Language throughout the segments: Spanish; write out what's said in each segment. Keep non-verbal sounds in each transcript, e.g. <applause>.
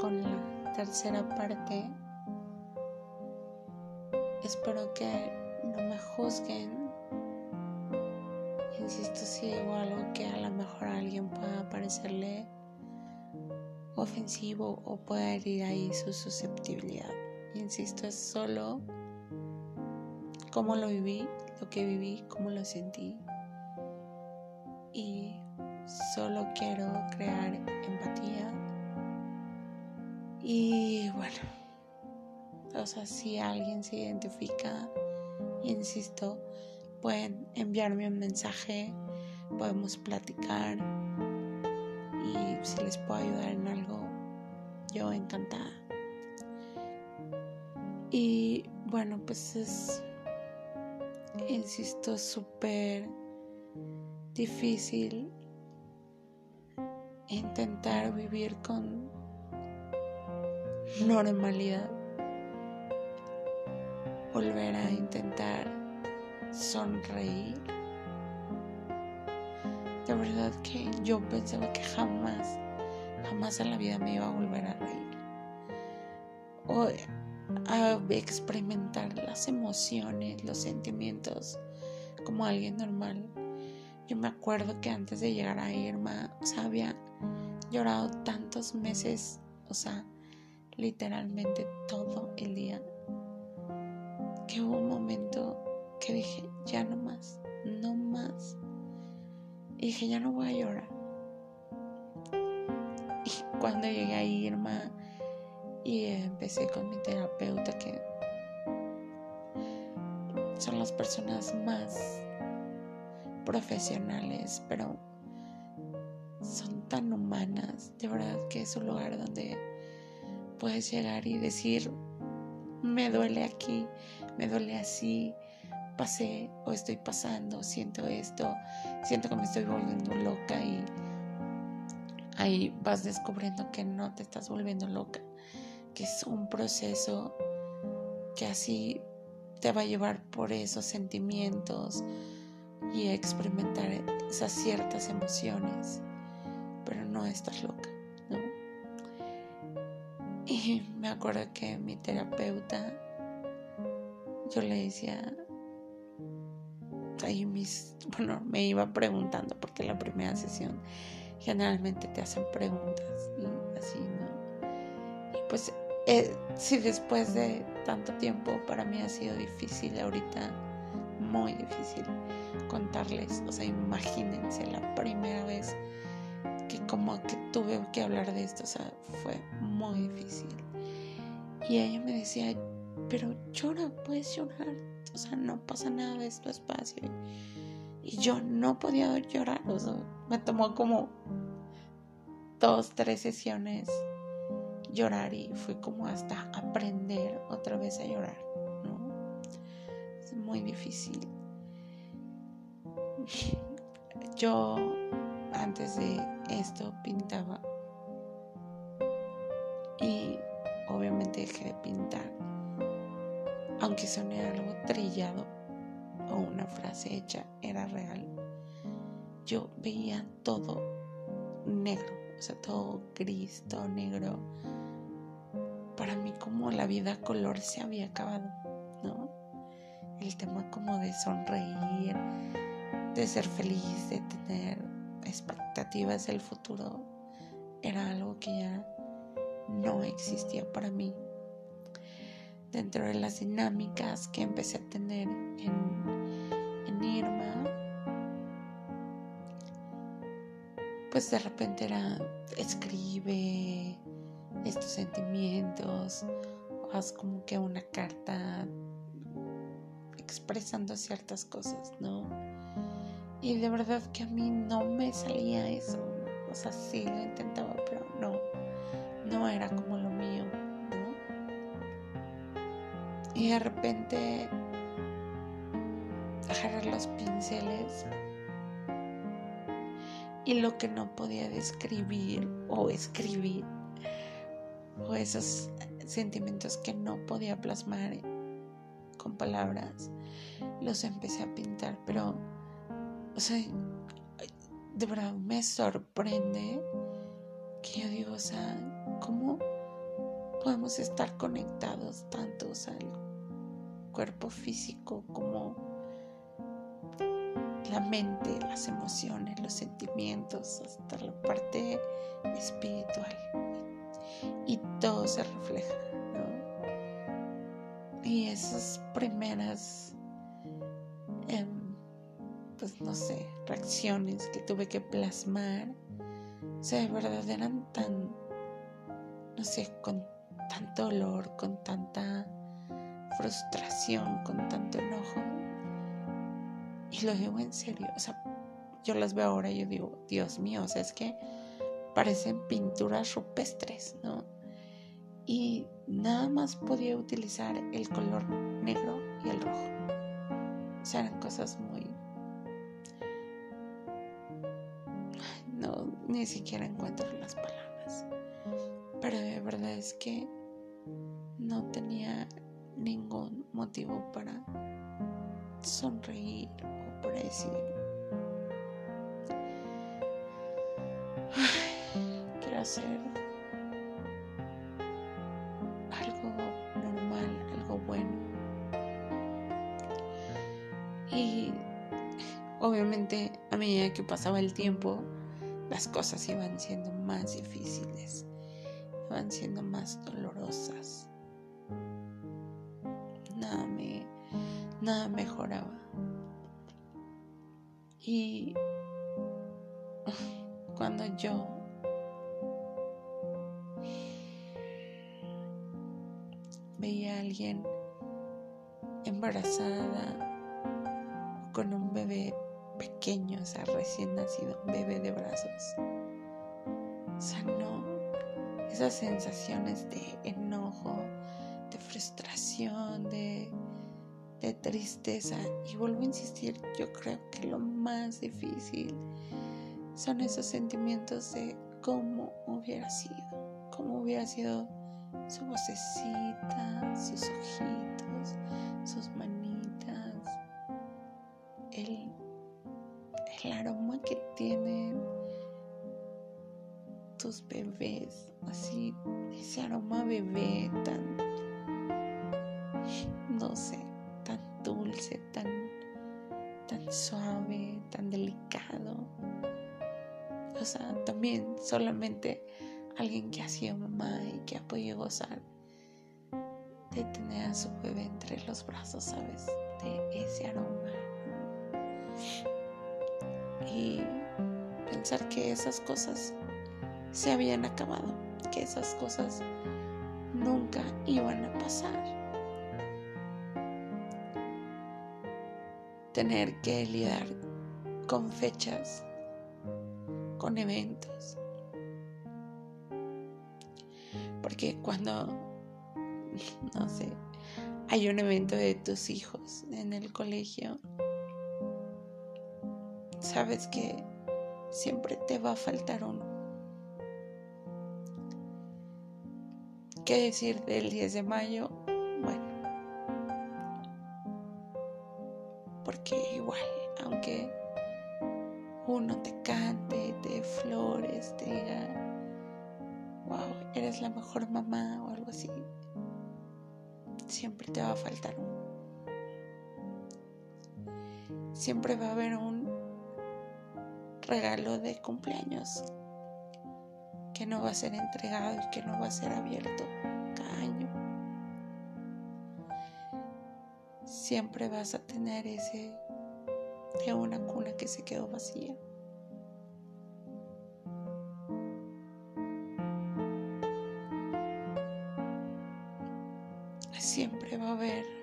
con la tercera parte. Espero que no me juzguen. Insisto si digo algo que a lo mejor alguien pueda parecerle ofensivo o pueda herir ahí su susceptibilidad. Insisto, es solo cómo lo viví, lo que viví, cómo lo sentí. Y solo quiero crear empatía. Y bueno, o sea, si alguien se identifica, insisto, pueden enviarme un mensaje, podemos platicar y si les puedo ayudar en algo, yo encantada. Y bueno, pues es, insisto, súper difícil intentar vivir con normalidad, volver a intentar sonreír. De verdad que yo pensaba que jamás, jamás en la vida me iba a volver a reír. O a experimentar las emociones, los sentimientos como alguien normal. Yo me acuerdo que antes de llegar a Irma, o sea, había llorado tantos meses, o sea, literalmente todo el día, que hubo un momento que dije, ya no más, no más. Y dije, ya no voy a llorar. Y cuando llegué a Irma y empecé con mi terapeuta, que son las personas más profesionales, pero son tan humanas. De verdad que es un lugar donde puedes llegar y decir, me duele aquí, me duele así, pasé o estoy pasando, siento esto, siento que me estoy volviendo loca y ahí vas descubriendo que no te estás volviendo loca, que es un proceso que así te va a llevar por esos sentimientos y experimentar esas ciertas emociones, pero no estás loca. <laughs> Me acuerdo que mi terapeuta, yo le decía, ahí mis, bueno, me iba preguntando, porque la primera sesión generalmente te hacen preguntas y así, ¿no? Y pues eh, si después de tanto tiempo para mí ha sido difícil ahorita, muy difícil contarles, o sea, imagínense la primera vez como que tuve que hablar de esto, o sea, fue muy difícil. Y ella me decía, pero llora, puedes llorar, o sea, no pasa nada de esto espacio. Y yo no podía llorar, o sea, me tomó como dos, tres sesiones llorar y fui como hasta aprender otra vez a llorar, ¿no? Es muy difícil. <laughs> Yo antes de esto pintaba y obviamente dejé de pintar aunque suene algo trillado o una frase hecha, era real. Yo veía todo negro, o sea, todo gris, todo negro. Para mí como la vida color se había acabado, ¿no? El tema como de sonreír, de ser feliz, de tener expectativas del futuro, era algo que ya no existía para mí dentro de las dinámicas que empecé a tener en, Irma, pues de repente era escribe estos sentimientos, o haz como que una carta expresando ciertas cosas, ¿no? Y de verdad que a mí no me salía eso, o sea, sí lo intentaba, pero no, no era como lo mío. Y de repente agarrar los pinceles y lo que no podía describir o escribir o esos sentimientos que no podía plasmar con palabras los empecé a pintar pero o sea de verdad me sorprende que yo digo o sea cómo podemos estar conectados tantos al cuerpo físico como la mente, las emociones, los sentimientos, hasta la parte espiritual. Y, todo se refleja, ¿no? Y esas primeras, em, pues no sé, reacciones que tuve que plasmar, o sea, de verdad eran tan, no sé, con tanto dolor, con tanta frustración, con tanto enojo. Y lo digo en serio, o sea, yo las veo ahora y yo digo, Dios mío, o sea, es que parecen pinturas rupestres, ¿no? Y nada más podía utilizar el color negro y el rojo. O sea, eran cosas muy... ni siquiera encuentro las palabras. Pero de verdad es que no tenía ningún motivo para sonreír o para decir, quiero hacer algo normal, algo bueno. Y obviamente a medida que pasaba el tiempo, las cosas iban siendo más difíciles, iban siendo más dolorosas nada me nada mejoraba. Y <laughs> cuando yo veía a alguien embarazada con un bebé pequeño, o sea, recién nacido, bebé de brazos. No, esas sensaciones de enojo, de frustración, de, de tristeza. Y vuelvo a insistir, yo creo que lo más difícil son esos sentimientos de cómo hubiera sido, cómo hubiera sido su vocecita, sus ojitos, sus manitas, el, el aroma que tienen tus bebés, así, ese aroma bebé tan no sé, tan dulce, tan, tan suave, tan delicado. O sea, también solamente alguien que ha sido mamá y que ha podido gozar de tener a su bebé entre los brazos, ¿sabes? De ese aroma. Y pensar que esas cosas se habían acabado, que esas cosas nunca iban a pasar. tener que lidiar con fechas, con eventos. Porque cuando, <laughs> no sé, hay un evento de tus hijos en el colegio, sabes que siempre te va a faltar uno. ¿Qué decir del 10 de mayo? porque igual, aunque uno te cante, te flores, te diga, wow, eres la mejor mamá o algo así, siempre te va a faltar uno. Siempre va a haber un regalo de cumpleaños que no va a ser entregado y que no va a ser abierto cada año. siempre vas a tener ese de una cuna que se quedó vacía. Siempre va a haber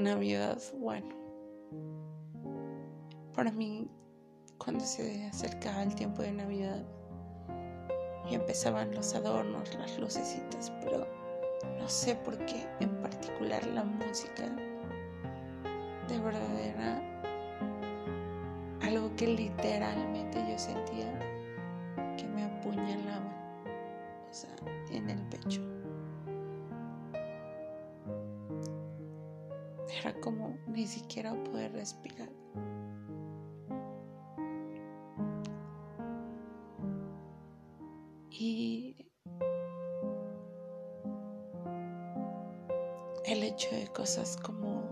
Navidad, bueno, para mí cuando se acercaba el tiempo de Navidad, y empezaban los adornos, las lucecitas, pero no sé por qué en particular la música de verdad era algo que literalmente yo sentía que me apuñalaba, Era como ni siquiera poder respirar. Y el hecho de cosas como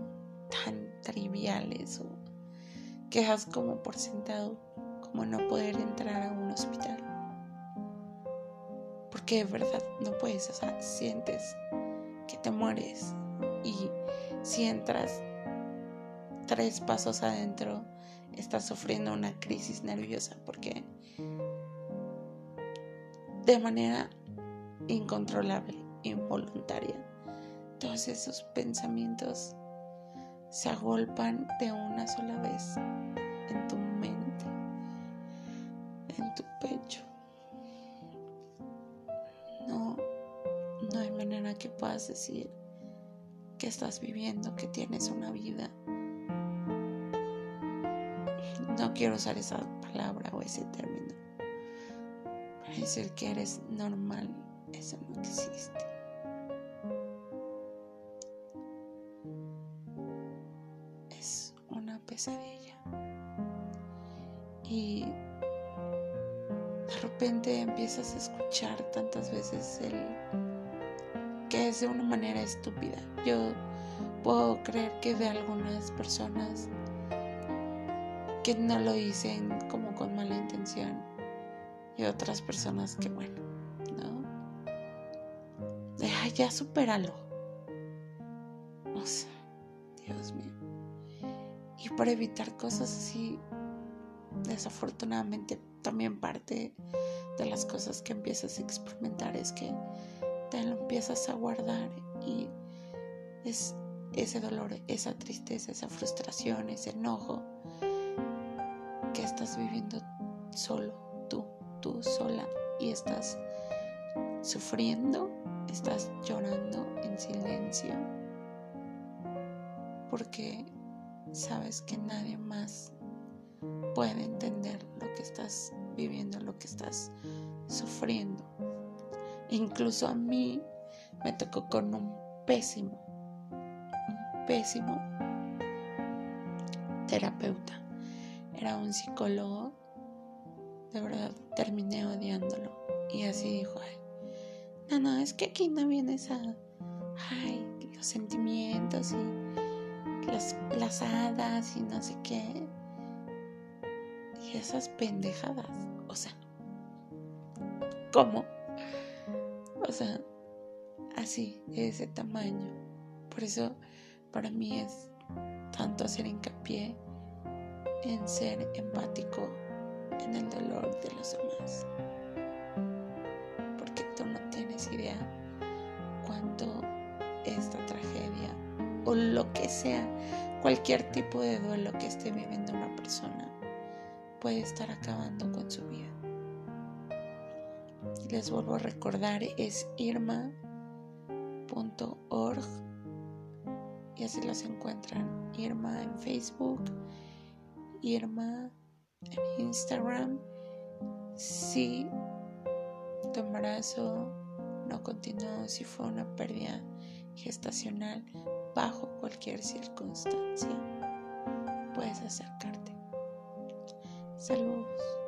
tan triviales o quejas como por sentado, como no poder entrar a un hospital. Porque de verdad no puedes, o sea, sientes que te mueres y si entras tres pasos adentro, estás sufriendo una crisis nerviosa porque de manera incontrolable, involuntaria, todos esos pensamientos se agolpan de una sola vez en tu mente, en tu pecho. No, no hay manera que puedas decir que estás viviendo, que tienes una vida. No quiero usar esa palabra o ese término. Para decir que eres normal, eso no existe. Es una pesadilla. Y de repente empiezas a escuchar tantas veces el que es de una manera estúpida. Yo puedo creer que de algunas personas que no lo dicen como con mala intención y otras personas que bueno, ¿no? Deja ya supéralo. O sea, Dios mío. Y para evitar cosas así, desafortunadamente también parte de las cosas que empiezas a experimentar es que te lo empiezas a guardar y es ese dolor, esa tristeza, esa frustración, ese enojo que estás viviendo solo, tú, tú sola y estás sufriendo, estás llorando en silencio porque sabes que nadie más puede entender lo que estás viviendo, lo que estás sufriendo. Incluso a mí me tocó con un pésimo, un pésimo terapeuta. Era un psicólogo. De verdad, terminé odiándolo. Y así dijo, ay, no, no, es que aquí no vienes a, ay, los sentimientos y las, las hadas y no sé qué. Y esas pendejadas. O sea, ¿cómo? O sea, así, de ese tamaño. Por eso para mí es tanto hacer hincapié en ser empático en el dolor de los demás. Porque tú no tienes idea cuánto esta tragedia o lo que sea, cualquier tipo de duelo que esté viviendo una persona puede estar acabando con su vida les vuelvo a recordar, es irma.org y así los encuentran. Irma en Facebook, Irma en Instagram. Si tu embarazo no continuó, si fue una pérdida gestacional bajo cualquier circunstancia, puedes acercarte. Saludos.